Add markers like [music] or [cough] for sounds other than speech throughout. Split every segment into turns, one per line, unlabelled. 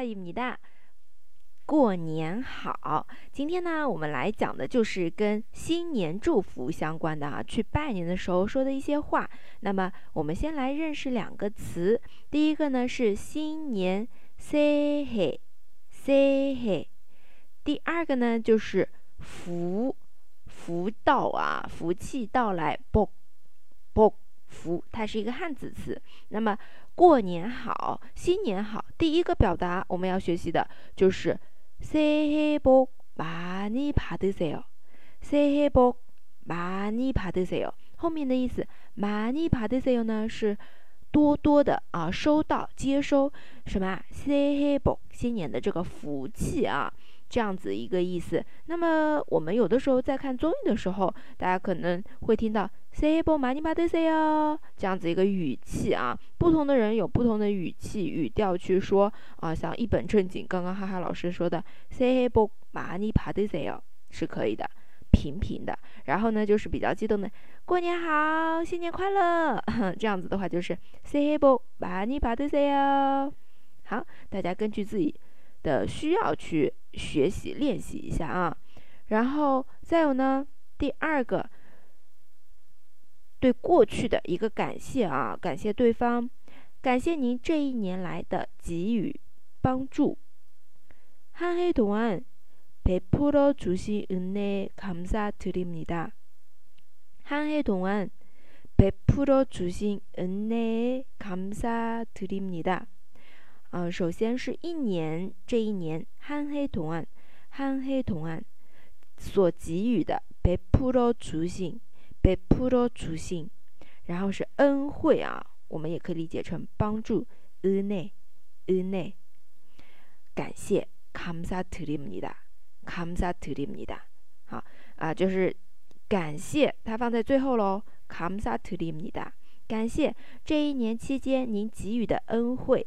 입니다过年好！今天呢，我们来讲的就是跟新年祝福相关的啊，去拜年的时候说的一些话。那么，我们先来认识两个词。第一个呢是新年새해새 해， 第二个呢就是福福到啊，福气到来복 복， 福，它是一个汉字词。那么过年好，新年好，第一个表达我们要学习的就是。새해복많이받으세 요。 새해복많이받으세 요。 后面的意思，많이받으세요呢是多多的啊，收到、接收什么？새해 복， 新年的这个福气啊。 这样子一个意思。那么我们有的时候在看综艺的时候，大家可能会听到 “say bo money b say 哦”这样子一个语气啊。不同的人有不同的语气语调去说啊，像一本正经，刚刚哈哈老师说的 “say bo money b say 哦”是可以的，平平的。然后呢，就是比较激动的“过年好，新年快乐” [laughs] 这样子的话，就是 “say bo money b say 哦”。好，大家根据自己。的需要去学习练习一下啊，然后再有呢，第二个对过去的一个感谢啊，感谢对方，感谢您这一年来的给予帮助。한해동안베풀어주신은혜감사드립니다한해동안베풀어주신은혜감사드립니다 呃，首先是一年，这一年，汉黑同案，汉黑同案所给予的被普罗主性，被普罗主性，然后是恩惠啊，我们也可以理解成帮助，恩内，恩内，感谢，감사드립니 다， 감사드립니 다， 好啊，就是感谢，它放在最后喽，감사드립니 다， 感谢这一年期间您给予的恩惠。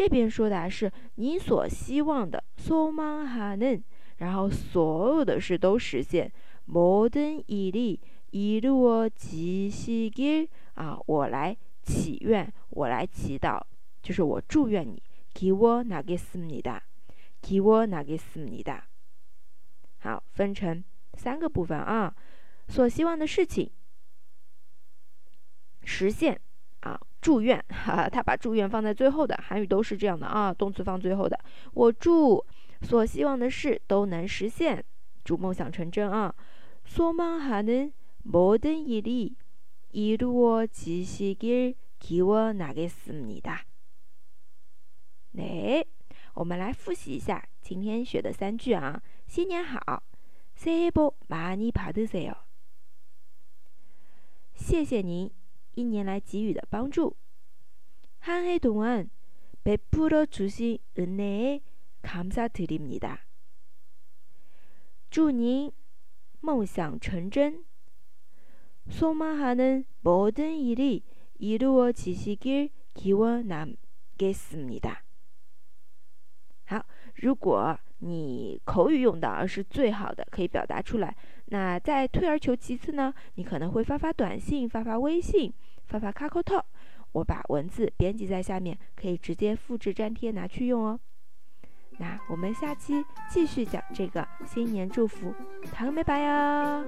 这边说的是你所希望的소망하는然后所有的事都实现。모든일이이루어지시길啊，我来祈愿，我来祈祷，就是我祝愿你。기원하겠습니 다， 기원하겠습니 다。 好，分成三个部分啊，所希望的事情实现。啊， 祝愿，哈哈，他把祝愿放在最后的，韩语都是这样的啊，动词放最后的。我祝所希望的事都能实现，祝梦想成真啊。소망하는모든일이이루어지시길기원하겠습니다 네， 我们来复习一下今天学的三句啊。新年好，새해복많이받으세 요。 谢谢您。 一年来给予的帮助。한해동안베풀어주신은혜에감사드립니다祝您梦想成真。소망하는모든일이이루어지시길기원하겠습니다好， 如果你口语用的是最好的，可以表达出来。那再退而求其次呢？你可能会发发短信、发发微信、发发 c a c o 我把文字编辑在下面，可以直接复制粘贴拿去用哦。那我们下期继续讲这个新年祝福，糖没白哟。